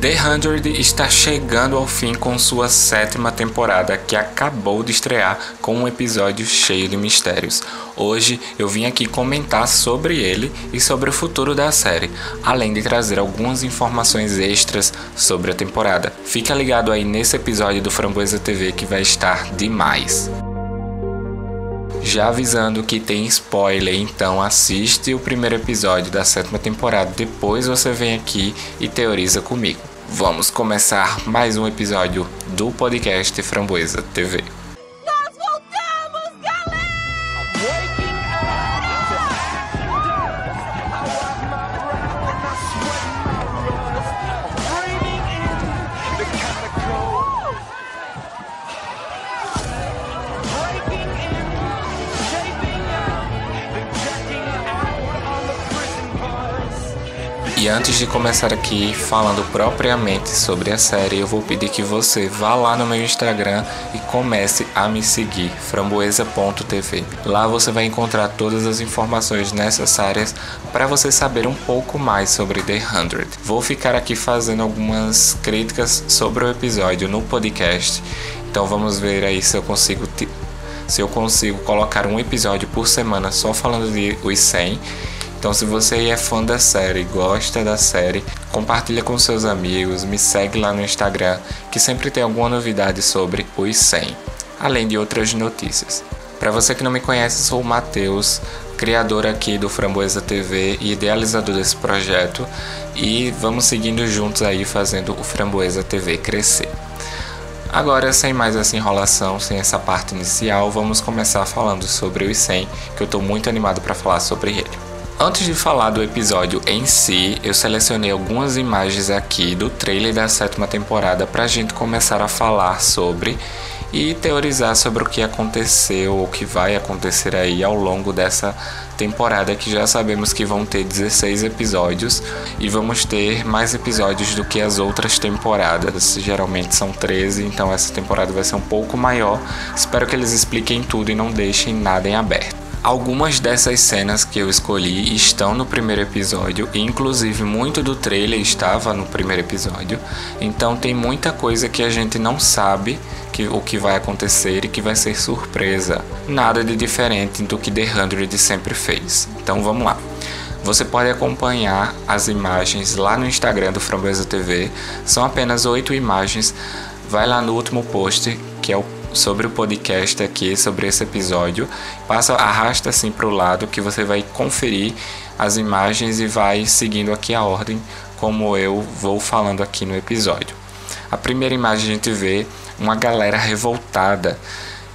The Hundred está chegando ao fim com sua sétima temporada, que acabou de estrear com um episódio cheio de mistérios. Hoje eu vim aqui comentar sobre ele e sobre o futuro da série, além de trazer algumas informações extras sobre a temporada. Fica ligado aí nesse episódio do Framboesa TV que vai estar demais. Já avisando que tem spoiler, então assiste o primeiro episódio da sétima temporada, depois você vem aqui e teoriza comigo. Vamos começar mais um episódio do podcast Framboesa TV. Antes de começar aqui falando propriamente sobre a série, eu vou pedir que você vá lá no meu Instagram e comece a me seguir, framboesa.tv. Lá você vai encontrar todas as informações necessárias para você saber um pouco mais sobre The 100. Vou ficar aqui fazendo algumas críticas sobre o episódio no podcast, então vamos ver aí se eu consigo se eu consigo colocar um episódio por semana só falando de os 100 então, se você é fã da série, gosta da série, compartilha com seus amigos, me segue lá no Instagram, que sempre tem alguma novidade sobre os 100, além de outras notícias. Para você que não me conhece, sou o Matheus, criador aqui do Framboesa TV e idealizador desse projeto, e vamos seguindo juntos aí fazendo o Framboesa TV crescer. Agora, sem mais essa enrolação, sem essa parte inicial, vamos começar falando sobre os 100, que eu estou muito animado para falar sobre ele. Antes de falar do episódio em si, eu selecionei algumas imagens aqui do trailer da sétima temporada para a gente começar a falar sobre e teorizar sobre o que aconteceu ou o que vai acontecer aí ao longo dessa temporada que já sabemos que vão ter 16 episódios e vamos ter mais episódios do que as outras temporadas. Geralmente são 13, então essa temporada vai ser um pouco maior. Espero que eles expliquem tudo e não deixem nada em aberto. Algumas dessas cenas que eu escolhi estão no primeiro episódio, e inclusive muito do trailer estava no primeiro episódio. Então tem muita coisa que a gente não sabe que, o que vai acontecer e que vai ser surpresa. Nada de diferente do que The Hundred sempre fez. Então vamos lá. Você pode acompanhar as imagens lá no Instagram do Framboesa TV. São apenas oito imagens. Vai lá no último post, que é o sobre o podcast aqui, sobre esse episódio. Passa, arrasta assim para o lado que você vai conferir as imagens e vai seguindo aqui a ordem como eu vou falando aqui no episódio. A primeira imagem a gente vê uma galera revoltada,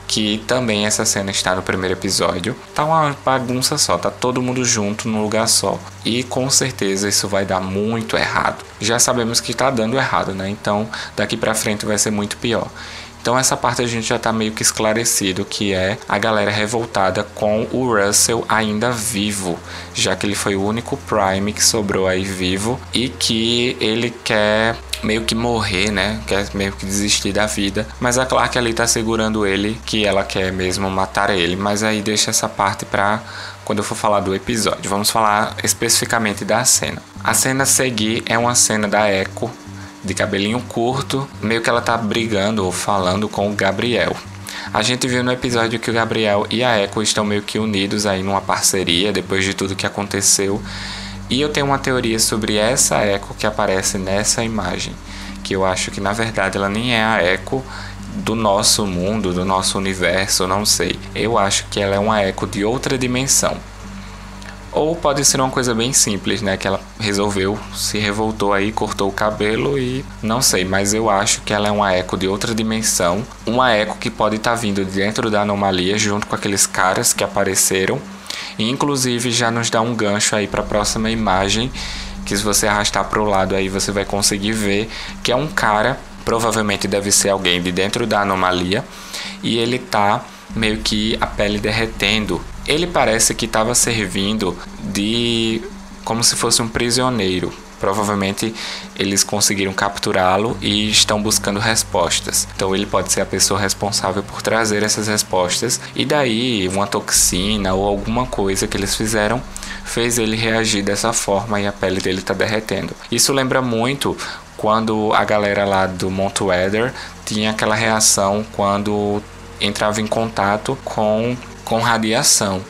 que também essa cena está no primeiro episódio. Tá uma bagunça só, tá todo mundo junto num lugar só. E com certeza isso vai dar muito errado. Já sabemos que tá dando errado, né? Então daqui para frente vai ser muito pior. Então essa parte a gente já tá meio que esclarecido que é a galera revoltada com o Russell ainda vivo, já que ele foi o único Prime que sobrou aí vivo e que ele quer meio que morrer, né? Quer meio que desistir da vida. Mas a Clark ali tá segurando ele, que ela quer mesmo matar ele. Mas aí deixa essa parte pra quando eu for falar do episódio. Vamos falar especificamente da cena. A cena a seguir é uma cena da Echo de cabelinho curto, meio que ela tá brigando ou falando com o Gabriel. A gente viu no episódio que o Gabriel e a Echo estão meio que unidos aí numa parceria depois de tudo que aconteceu. E eu tenho uma teoria sobre essa Echo que aparece nessa imagem, que eu acho que na verdade ela nem é a Echo do nosso mundo, do nosso universo, não sei. Eu acho que ela é uma Echo de outra dimensão. Ou pode ser uma coisa bem simples, né? Que ela resolveu, se revoltou aí, cortou o cabelo e não sei, mas eu acho que ela é uma eco de outra dimensão. Uma eco que pode estar tá vindo dentro da anomalia junto com aqueles caras que apareceram. E inclusive já nos dá um gancho aí para a próxima imagem, que se você arrastar para o lado aí você vai conseguir ver que é um cara, provavelmente deve ser alguém de dentro da anomalia, e ele tá meio que a pele derretendo ele parece que estava servindo de como se fosse um prisioneiro. Provavelmente eles conseguiram capturá-lo e estão buscando respostas. Então ele pode ser a pessoa responsável por trazer essas respostas. E daí uma toxina ou alguma coisa que eles fizeram fez ele reagir dessa forma e a pele dele está derretendo. Isso lembra muito quando a galera lá do Mount Weather tinha aquela reação quando entrava em contato com, com radiação.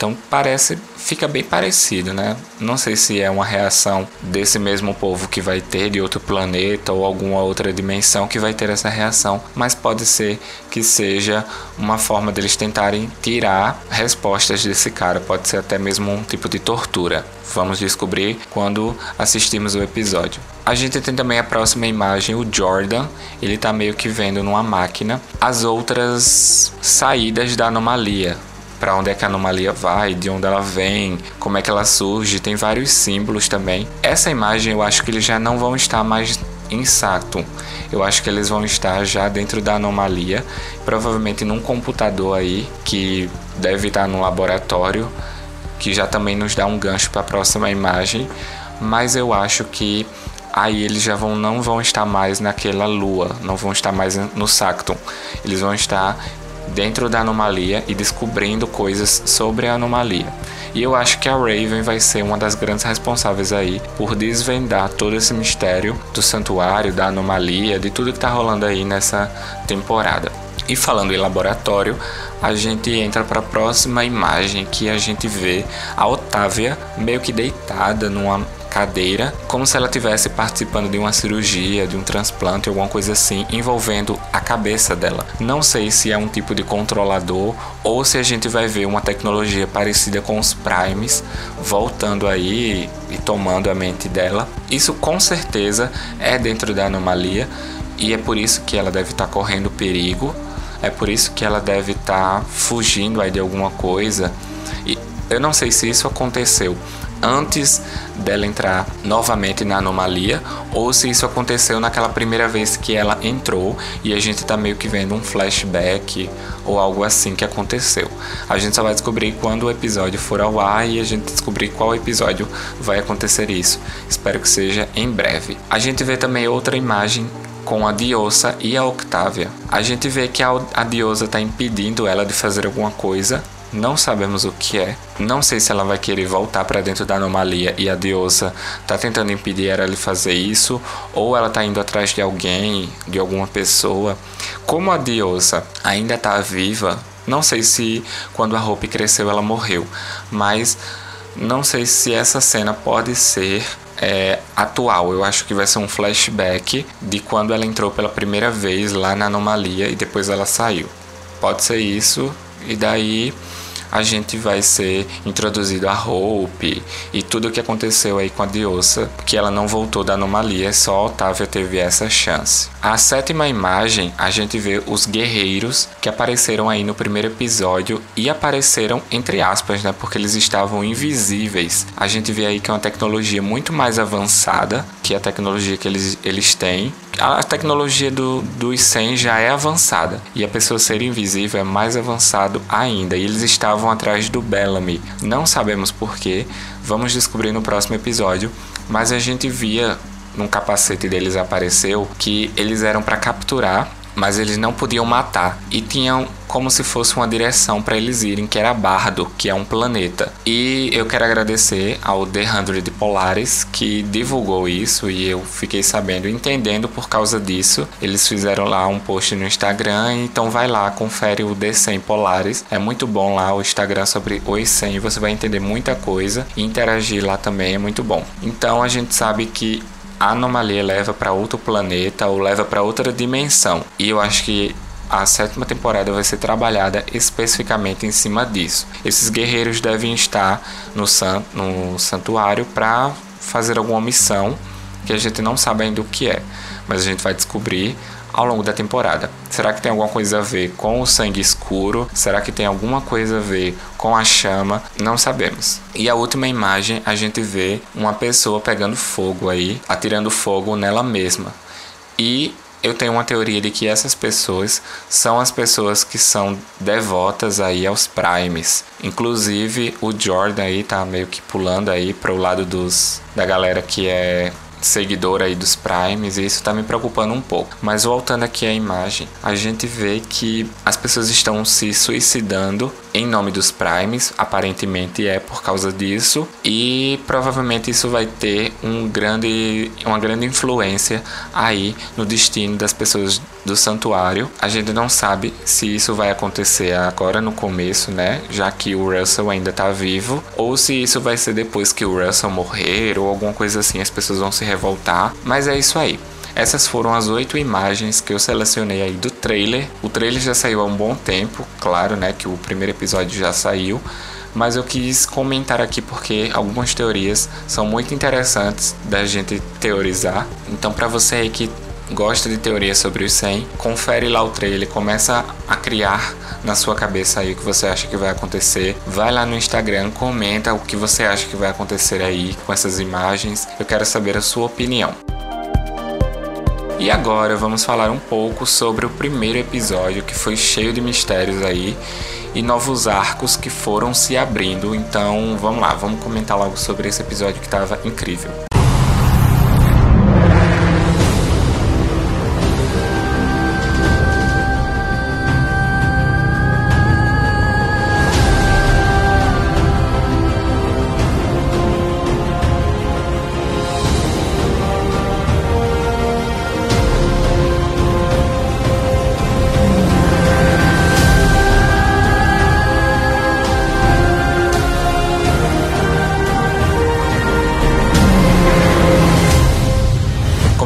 Então parece, fica bem parecido, né? Não sei se é uma reação desse mesmo povo que vai ter de outro planeta ou alguma outra dimensão que vai ter essa reação, mas pode ser que seja uma forma deles tentarem tirar respostas desse cara, pode ser até mesmo um tipo de tortura. Vamos descobrir quando assistimos o episódio. A gente tem também a próxima imagem, o Jordan, ele tá meio que vendo numa máquina as outras saídas da anomalia, para onde é que a anomalia vai, de onde ela vem, como é que ela surge, tem vários símbolos também. Essa imagem eu acho que eles já não vão estar mais em Saturn. Eu acho que eles vão estar já dentro da anomalia, provavelmente num computador aí que deve estar no laboratório, que já também nos dá um gancho para a próxima imagem, mas eu acho que aí eles já vão não vão estar mais naquela lua, não vão estar mais no Saturn. Eles vão estar dentro da anomalia e descobrindo coisas sobre a anomalia. E eu acho que a Raven vai ser uma das grandes responsáveis aí por desvendar todo esse mistério do santuário, da anomalia, de tudo que tá rolando aí nessa temporada. E falando em laboratório, a gente entra para a próxima imagem que a gente vê a Otávia meio que deitada numa cadeira, como se ela estivesse participando de uma cirurgia, de um transplante, alguma coisa assim, envolvendo a cabeça dela. Não sei se é um tipo de controlador ou se a gente vai ver uma tecnologia parecida com os primes voltando aí e tomando a mente dela. Isso com certeza é dentro da anomalia e é por isso que ela deve estar tá correndo perigo. É por isso que ela deve estar tá fugindo aí de alguma coisa. E eu não sei se isso aconteceu antes dela entrar novamente na anomalia ou se isso aconteceu naquela primeira vez que ela entrou e a gente tá meio que vendo um flashback ou algo assim que aconteceu. A gente só vai descobrir quando o episódio for ao ar e a gente descobrir qual episódio vai acontecer isso. Espero que seja em breve. A gente vê também outra imagem com a Diosa e a Octavia. A gente vê que a Diosa está impedindo ela de fazer alguma coisa não sabemos o que é. Não sei se ela vai querer voltar para dentro da anomalia e a deusa tá tentando impedir ela de fazer isso, ou ela tá indo atrás de alguém, de alguma pessoa. Como a deusa ainda tá viva, não sei se quando a Hope cresceu ela morreu, mas não sei se essa cena pode ser é, atual. Eu acho que vai ser um flashback de quando ela entrou pela primeira vez lá na anomalia e depois ela saiu. Pode ser isso, e daí a gente vai ser introduzido a Hope e tudo o que aconteceu aí com a Diosa, que ela não voltou da anomalia, só a Otávia teve essa chance. A sétima imagem, a gente vê os guerreiros que apareceram aí no primeiro episódio e apareceram entre aspas, né, porque eles estavam invisíveis. A gente vê aí que é uma tecnologia muito mais avançada que a tecnologia que eles, eles têm a tecnologia do, dos 100 já é avançada e a pessoa ser invisível é mais avançado ainda. E eles estavam atrás do Bellamy. Não sabemos porquê, vamos descobrir no próximo episódio. Mas a gente via num capacete deles apareceu que eles eram para capturar mas eles não podiam matar e tinham como se fosse uma direção para eles irem, que era Bardo, que é um planeta. E eu quero agradecer ao The Hundred Polaris que divulgou isso e eu fiquei sabendo, entendendo por causa disso. Eles fizeram lá um post no Instagram, então vai lá, confere o The 100 Polaris. É muito bom lá o Instagram sobre os 100, você vai entender muita coisa e interagir lá também é muito bom. Então a gente sabe que anomalia leva para outro planeta ou leva para outra dimensão. E eu acho que a sétima temporada vai ser trabalhada especificamente em cima disso. Esses guerreiros devem estar no, san no santuário para fazer alguma missão que a gente não sabe ainda o que é, mas a gente vai descobrir ao longo da temporada. Será que tem alguma coisa a ver com o sangue escuro? Será que tem alguma coisa a ver com a chama? Não sabemos. E a última imagem a gente vê uma pessoa pegando fogo aí, atirando fogo nela mesma. E eu tenho uma teoria de que essas pessoas são as pessoas que são devotas aí aos primes. Inclusive o Jordan aí tá meio que pulando aí para o lado dos da galera que é seguidor aí dos primes e isso tá me preocupando um pouco. Mas voltando aqui à imagem, a gente vê que as pessoas estão se suicidando em nome dos Primes, aparentemente é por causa disso, e provavelmente isso vai ter um grande, uma grande influência aí no destino das pessoas do santuário. A gente não sabe se isso vai acontecer agora no começo, né? Já que o Russell ainda tá vivo, ou se isso vai ser depois que o Russell morrer ou alguma coisa assim, as pessoas vão se revoltar. Mas é isso aí. Essas foram as oito imagens que eu selecionei aí do trailer. O trailer já saiu há um bom tempo, claro, né? Que o primeiro episódio já saiu. Mas eu quis comentar aqui porque algumas teorias são muito interessantes da gente teorizar. Então, para você aí que gosta de teorias sobre os 100, confere lá o trailer, começa a criar na sua cabeça aí o que você acha que vai acontecer. Vai lá no Instagram, comenta o que você acha que vai acontecer aí com essas imagens. Eu quero saber a sua opinião. E agora vamos falar um pouco sobre o primeiro episódio que foi cheio de mistérios aí e novos arcos que foram se abrindo. Então vamos lá, vamos comentar logo sobre esse episódio que estava incrível.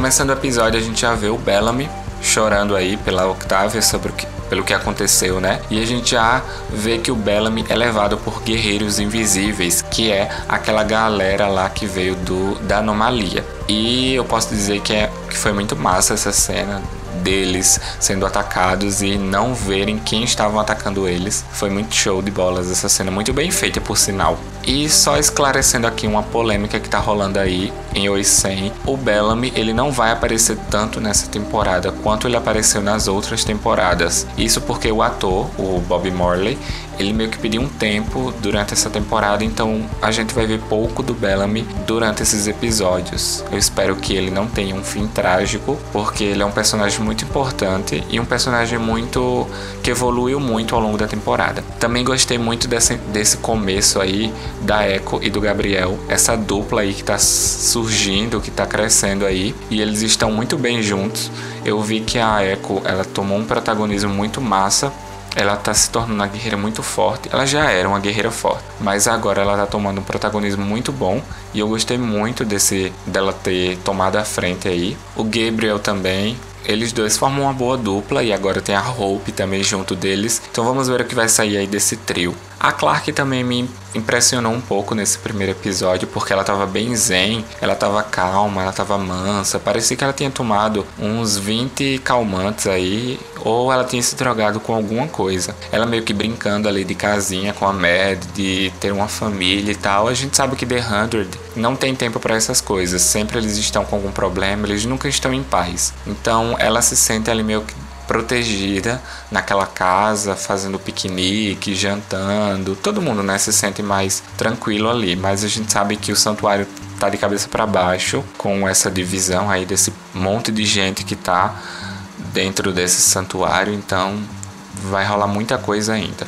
Começando o episódio, a gente já vê o Bellamy chorando aí pela Octavia sobre o que, pelo que aconteceu, né? E a gente já vê que o Bellamy é levado por guerreiros invisíveis, que é aquela galera lá que veio do da anomalia. E eu posso dizer que, é, que foi muito massa essa cena deles sendo atacados e não verem quem estavam atacando eles. Foi muito show de bolas essa cena, muito bem feita por sinal. E só esclarecendo aqui uma polêmica que tá rolando aí em Oisen, o Bellamy ele não vai aparecer tanto nessa temporada quanto ele apareceu nas outras temporadas. Isso porque o ator, o Bob Morley, ele meio que pediu um tempo durante essa temporada, então a gente vai ver pouco do Bellamy durante esses episódios. Eu espero que ele não tenha um fim trágico, porque ele é um personagem muito importante e um personagem muito que evoluiu muito ao longo da temporada. Também gostei muito desse, desse começo aí da Echo e do Gabriel, essa dupla aí que tá surgindo, que tá crescendo aí, e eles estão muito bem juntos. Eu vi que a Echo, ela tomou um protagonismo muito massa ela tá se tornando uma guerreira muito forte. Ela já era uma guerreira forte, mas agora ela tá tomando um protagonismo muito bom e eu gostei muito desse dela ter tomado a frente aí. O Gabriel também, eles dois formam uma boa dupla e agora tem a Hope também junto deles. Então vamos ver o que vai sair aí desse trio. A Clark também me impressionou um pouco nesse primeiro episódio porque ela tava bem zen, ela tava calma, ela tava mansa. Parecia que ela tinha tomado uns 20 calmantes aí ou ela tinha se drogado com alguma coisa. Ela meio que brincando ali de casinha com a Mad, de ter uma família e tal. A gente sabe que The Hundred não tem tempo para essas coisas. Sempre eles estão com algum problema, eles nunca estão em paz. Então ela se sente ali meio que protegida naquela casa, fazendo piquenique, jantando. Todo mundo, né, se sente mais tranquilo ali, mas a gente sabe que o santuário tá de cabeça para baixo com essa divisão aí desse monte de gente que tá dentro desse santuário, então vai rolar muita coisa ainda.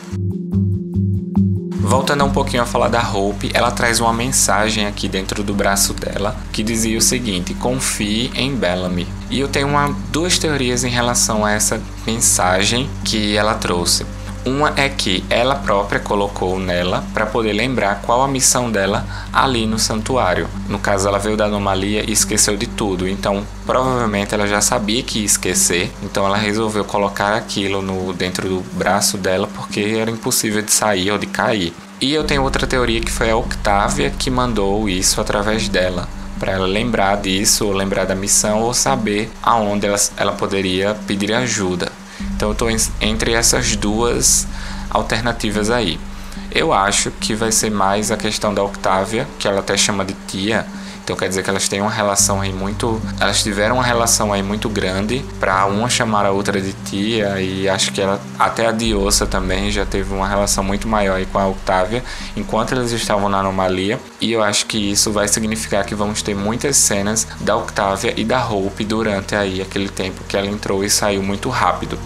Voltando um pouquinho a falar da Hope, ela traz uma mensagem aqui dentro do braço dela que dizia o seguinte: confie em Bellamy. E eu tenho uma, duas teorias em relação a essa mensagem que ela trouxe. Uma é que ela própria colocou nela para poder lembrar qual a missão dela ali no santuário. No caso, ela veio da anomalia e esqueceu de tudo, então provavelmente ela já sabia que ia esquecer, então ela resolveu colocar aquilo no dentro do braço dela porque era impossível de sair ou de cair. E eu tenho outra teoria que foi a Octavia que mandou isso através dela para ela lembrar disso, ou lembrar da missão, ou saber aonde ela, ela poderia pedir ajuda. Então eu estou entre essas duas alternativas aí. Eu acho que vai ser mais a questão da Octávia, que ela até chama de tia. Então quer dizer que elas têm uma relação aí muito, elas tiveram uma relação aí muito grande para uma chamar a outra de tia e acho que ela até a Diosa também já teve uma relação muito maior aí com a Octávia enquanto eles estavam na anomalia e eu acho que isso vai significar que vamos ter muitas cenas da Octávia e da Hope durante aí aquele tempo que ela entrou e saiu muito rápido.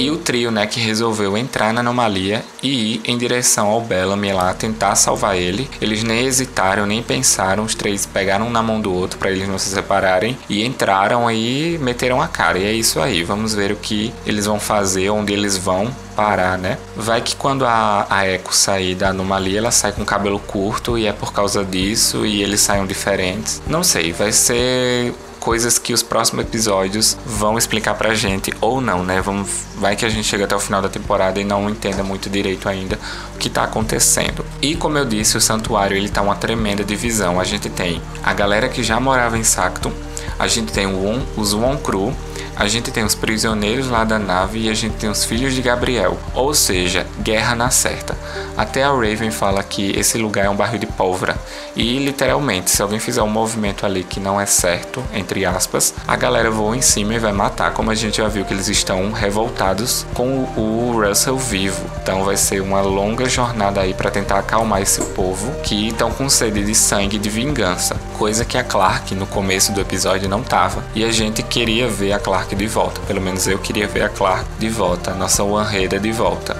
E o trio, né, que resolveu entrar na anomalia e ir em direção ao Bellamy lá, tentar salvar ele. Eles nem hesitaram, nem pensaram, os três pegaram um na mão do outro para eles não se separarem e entraram aí, meteram a cara. E é isso aí, vamos ver o que eles vão fazer, onde eles vão parar, né? Vai que quando a, a Echo sair da anomalia, ela sai com cabelo curto e é por causa disso e eles saiam diferentes. Não sei, vai ser coisas que os próximos episódios vão explicar pra gente ou não, né? Vamos, vai que a gente chega até o final da temporada e não entenda muito direito ainda o que tá acontecendo. E como eu disse, o santuário ele tá uma tremenda divisão. A gente tem a galera que já morava em Sactum, a gente tem o, os One Crew, a gente tem os prisioneiros lá da nave e a gente tem os filhos de Gabriel, ou seja, guerra na certa. Até a Raven fala que esse lugar é um barril de pólvora e literalmente, se alguém fizer um movimento ali que não é certo, entre aspas, a galera voa em cima e vai matar, como a gente já viu que eles estão revoltados com o Russell vivo. Então vai ser uma longa jornada aí para tentar acalmar esse povo que estão com sede de sangue de vingança, coisa que a Clark no começo do episódio não tava. E a gente queria ver a Clark de volta, pelo menos eu queria ver a Clark de volta, nossa One de volta.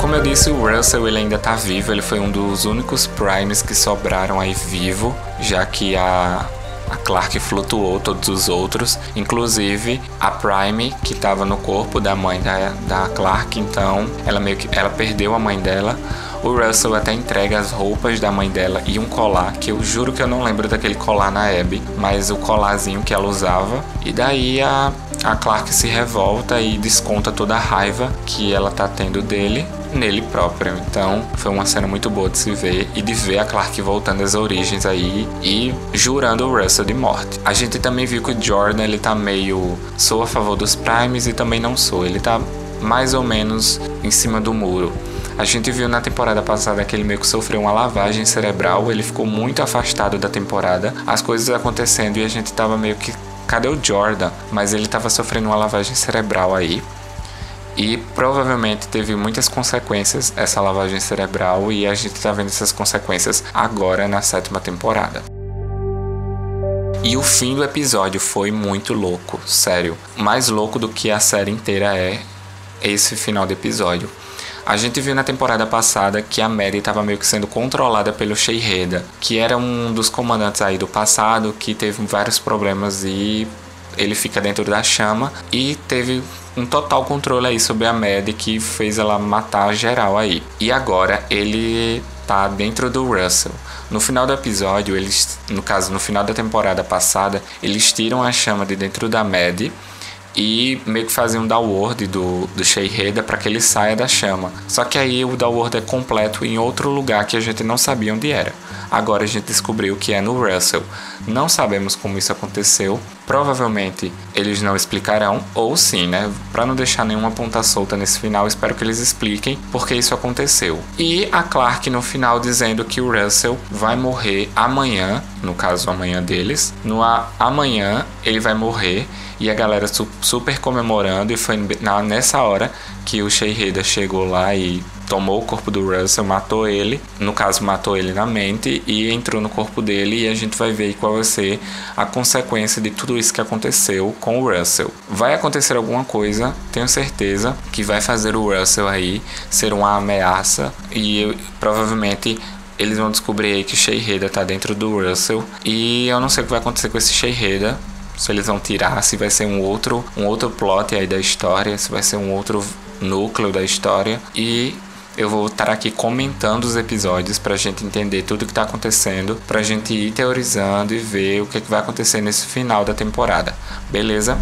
Como eu disse, o Russell ele ainda tá vivo, ele foi um dos únicos Primes que sobraram aí vivo, já que a a Clark flutuou todos os outros, inclusive a Prime que estava no corpo da mãe da, da Clark, então ela meio que ela perdeu a mãe dela. O Russell até entrega as roupas da mãe dela e um colar, que eu juro que eu não lembro daquele colar na Abby, mas o colarzinho que ela usava. E daí a, a Clark se revolta e desconta toda a raiva que ela tá tendo dele nele próprio. Então foi uma cena muito boa de se ver e de ver a Clark voltando às origens aí e jurando o Russell de morte. A gente também viu que o Jordan ele tá meio sou a favor dos Primes e também não sou. Ele tá mais ou menos em cima do muro. A gente viu na temporada passada que ele meio que sofreu uma lavagem cerebral, ele ficou muito afastado da temporada, as coisas acontecendo e a gente tava meio que cadê o Jordan? Mas ele tava sofrendo uma lavagem cerebral aí. E provavelmente teve muitas consequências essa lavagem cerebral e a gente tá vendo essas consequências agora na sétima temporada. E o fim do episódio foi muito louco, sério. Mais louco do que a série inteira é esse final do episódio. A gente viu na temporada passada que a Maddie estava meio que sendo controlada pelo Sheiheda, que era um dos comandantes aí do passado que teve vários problemas e ele fica dentro da chama e teve um total controle aí sobre a Maddie que fez ela matar geral aí. E agora ele tá dentro do Russell. No final do episódio, eles, no caso, no final da temporada passada, eles tiram a chama de dentro da Maddie e meio que fazem um downward do, do Sheiheda para que ele saia da chama. Só que aí o downward é completo em outro lugar que a gente não sabia onde era. Agora a gente descobriu que é no Russell. Não sabemos como isso aconteceu. Provavelmente eles não explicarão, ou sim, né? Para não deixar nenhuma ponta solta nesse final, espero que eles expliquem porque isso aconteceu. E a Clark no final dizendo que o Russell vai morrer amanhã, no caso amanhã deles. No amanhã ele vai morrer e a galera su super comemorando e foi na, nessa hora que o Sheiheda chegou lá e tomou o corpo do Russell, matou ele, no caso matou ele na mente e entrou no corpo dele e a gente vai ver qual vai ser a consequência de tudo isso que aconteceu com o Russell. Vai acontecer alguma coisa, tenho certeza, que vai fazer o Russell aí ser uma ameaça e provavelmente eles vão descobrir aí que Sheiheda tá dentro do Russell e eu não sei o que vai acontecer com esse Sheiheda, se eles vão tirar, se vai ser um outro, um outro plot aí da história, se vai ser um outro núcleo da história e eu vou estar aqui comentando os episódios para a gente entender tudo que está acontecendo, para a gente ir teorizando e ver o que, que vai acontecer nesse final da temporada, beleza?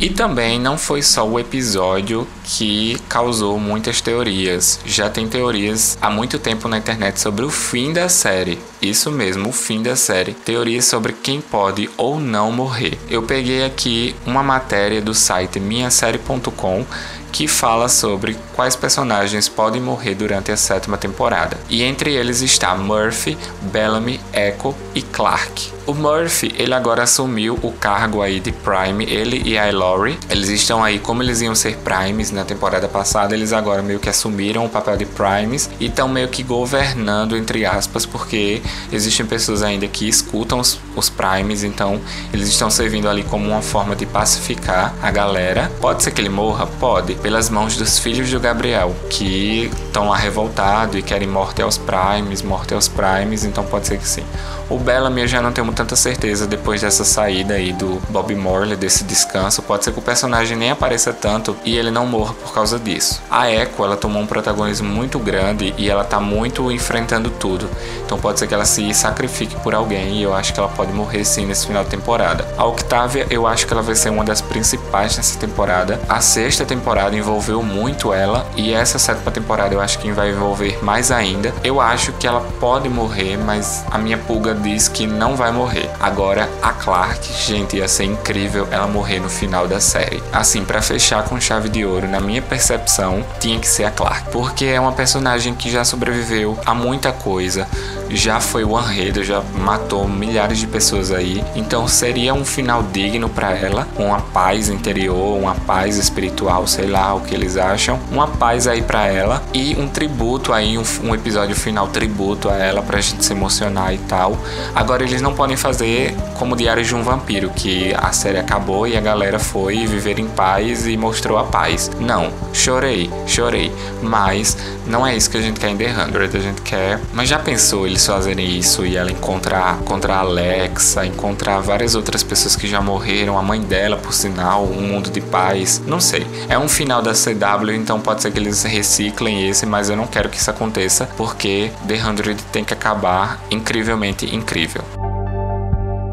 E também não foi só o episódio que causou muitas teorias. Já tem teorias há muito tempo na internet sobre o fim da série. Isso mesmo, o fim da série. Teorias sobre quem pode ou não morrer. Eu peguei aqui uma matéria do site minhasérie.com que fala sobre quais personagens podem morrer durante a sétima temporada. E entre eles está Murphy, Bellamy, Echo e Clark. O Murphy, ele agora assumiu o cargo aí de Prime, ele e a Laurie. Eles estão aí, como eles iam ser Primes na temporada passada, eles agora meio que assumiram o papel de Primes e estão meio que governando, entre aspas, porque existem pessoas ainda que escutam os, os Primes, então eles estão servindo ali como uma forma de pacificar a galera. Pode ser que ele morra? Pode, pelas mãos dos filhos do Gabriel, que estão lá revoltados e querem morte aos Primes, morte aos Primes, então pode ser que sim. O Bellamy eu já não tenho tanta certeza depois dessa saída aí do Bob Morley, desse descanso. Pode ser que o personagem nem apareça tanto e ele não morra por causa disso. A Echo, ela tomou um protagonismo muito grande e ela tá muito enfrentando tudo. Então pode ser que ela se sacrifique por alguém e eu acho que ela pode morrer sim nesse final de temporada. A Octavia, eu acho que ela vai ser uma das principais nessa temporada. A sexta temporada envolveu muito ela e essa sétima temporada eu acho que vai envolver mais ainda. Eu acho que ela pode morrer, mas a minha pulga diz que não vai morrer. Agora, a Clark, gente, ia ser incrível ela morrer no final da série. Assim, para fechar com chave de ouro, na minha percepção, tinha que ser a Clark, porque é uma personagem que já sobreviveu a muita coisa, já foi o Anredo, já matou milhares de pessoas aí, então seria um final digno para ela, uma paz interior, uma paz espiritual, sei lá o que eles acham, uma paz aí para ela e um tributo aí, um, um episódio final tributo a ela pra gente se emocionar e tal. Agora eles não podem fazer como Diário de um Vampiro, que a série acabou e a galera foi viver em paz e mostrou a paz. Não, chorei, chorei. Mas não é isso que a gente quer em The Hundred, a gente quer. Mas já pensou eles fazerem isso e ela encontrar, encontrar a Alexa, encontrar várias outras pessoas que já morreram, a mãe dela, por sinal, um mundo de paz? Não sei. É um final da CW, então pode ser que eles reciclem esse, mas eu não quero que isso aconteça, porque The Hundred tem que acabar incrivelmente incrível.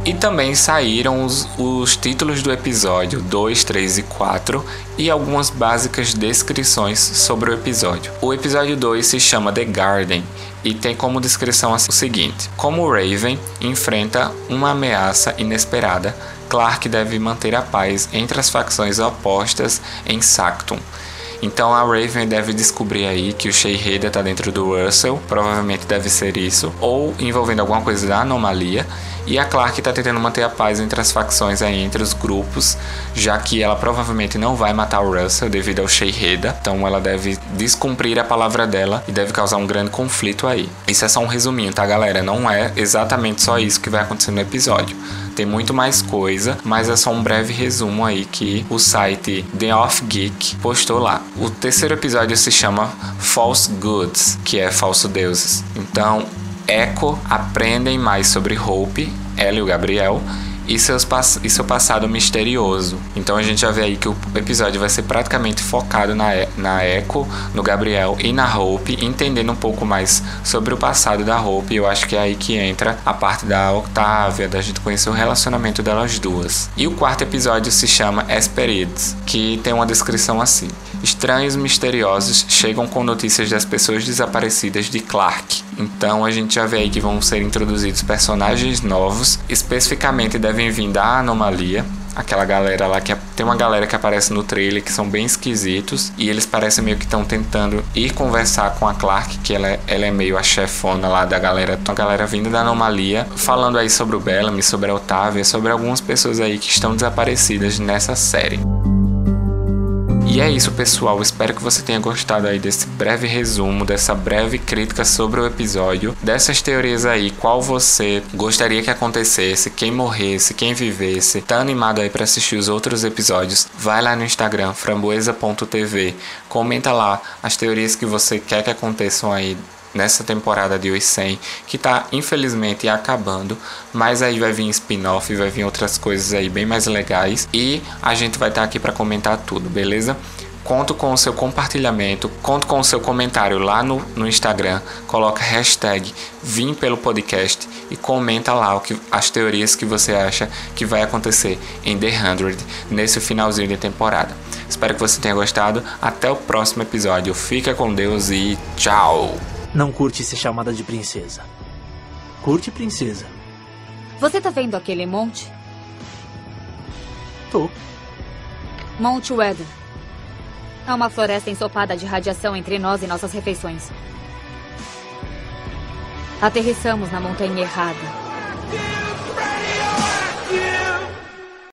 E também saíram os, os, títulos do episódio 2, 3 e 4 e algumas básicas descrições sobre o episódio. O episódio 2 se chama The Garden e tem como descrição o seguinte: Como Raven enfrenta uma ameaça inesperada, Clark deve manter a paz entre as facções opostas em Sactum. Então a Raven deve descobrir aí que o Sheiheda está dentro do Russell, provavelmente deve ser isso, ou envolvendo alguma coisa da anomalia. E a Clark está tentando manter a paz entre as facções aí, entre os grupos, já que ela provavelmente não vai matar o Russell devido ao Sheiheda, então ela deve descumprir a palavra dela e deve causar um grande conflito aí. Isso é só um resuminho, tá galera? Não é exatamente só isso que vai acontecer no episódio. Tem muito mais coisa, mas é só um breve resumo aí que o site The Off Geek postou lá. O terceiro episódio se chama False Goods, que é falso deuses. Então, Echo aprendem mais sobre Hope, ela e o Gabriel, e, seus e seu passado misterioso. Então a gente já vê aí que o episódio vai ser praticamente focado na, na Echo, no Gabriel e na Hope, entendendo um pouco mais sobre o passado da Hope. Eu acho que é aí que entra a parte da Octavia, da gente conhecer o relacionamento delas duas. E o quarto episódio se chama Esperids, que tem uma descrição assim. Estranhos misteriosos chegam com notícias das pessoas desaparecidas de Clark. Então a gente já vê aí que vão ser introduzidos personagens novos, especificamente devem vir da anomalia, aquela galera lá que tem uma galera que aparece no trailer que são bem esquisitos e eles parecem meio que estão tentando ir conversar com a Clark, que ela, é, ela é meio a chefona lá da galera, então a galera vindo da anomalia, falando aí sobre o Bellamy, sobre a Otávia, sobre algumas pessoas aí que estão desaparecidas nessa série. E é isso, pessoal. Espero que você tenha gostado aí desse breve resumo, dessa breve crítica sobre o episódio, dessas teorias aí, qual você gostaria que acontecesse, quem morresse, quem vivesse. Tá animado aí para assistir os outros episódios? Vai lá no Instagram framboesa.tv, comenta lá as teorias que você quer que aconteçam aí nessa temporada de Os 100, que tá infelizmente acabando, mas aí vai vir spin-off, vai vir outras coisas aí bem mais legais e a gente vai estar tá aqui para comentar tudo, beleza? Conto com o seu compartilhamento, conto com o seu comentário lá no, no Instagram, coloca hashtag Vim pelo podcast e comenta lá o que, as teorias que você acha que vai acontecer em The 100 nesse finalzinho de temporada. Espero que você tenha gostado. Até o próximo episódio. Fica com Deus e tchau! Não curte ser chamada de princesa. Curte princesa. Você tá vendo aquele monte? Tô. Monte Weather. É uma floresta ensopada de radiação entre nós e nossas refeições. Aterrissamos na montanha errada.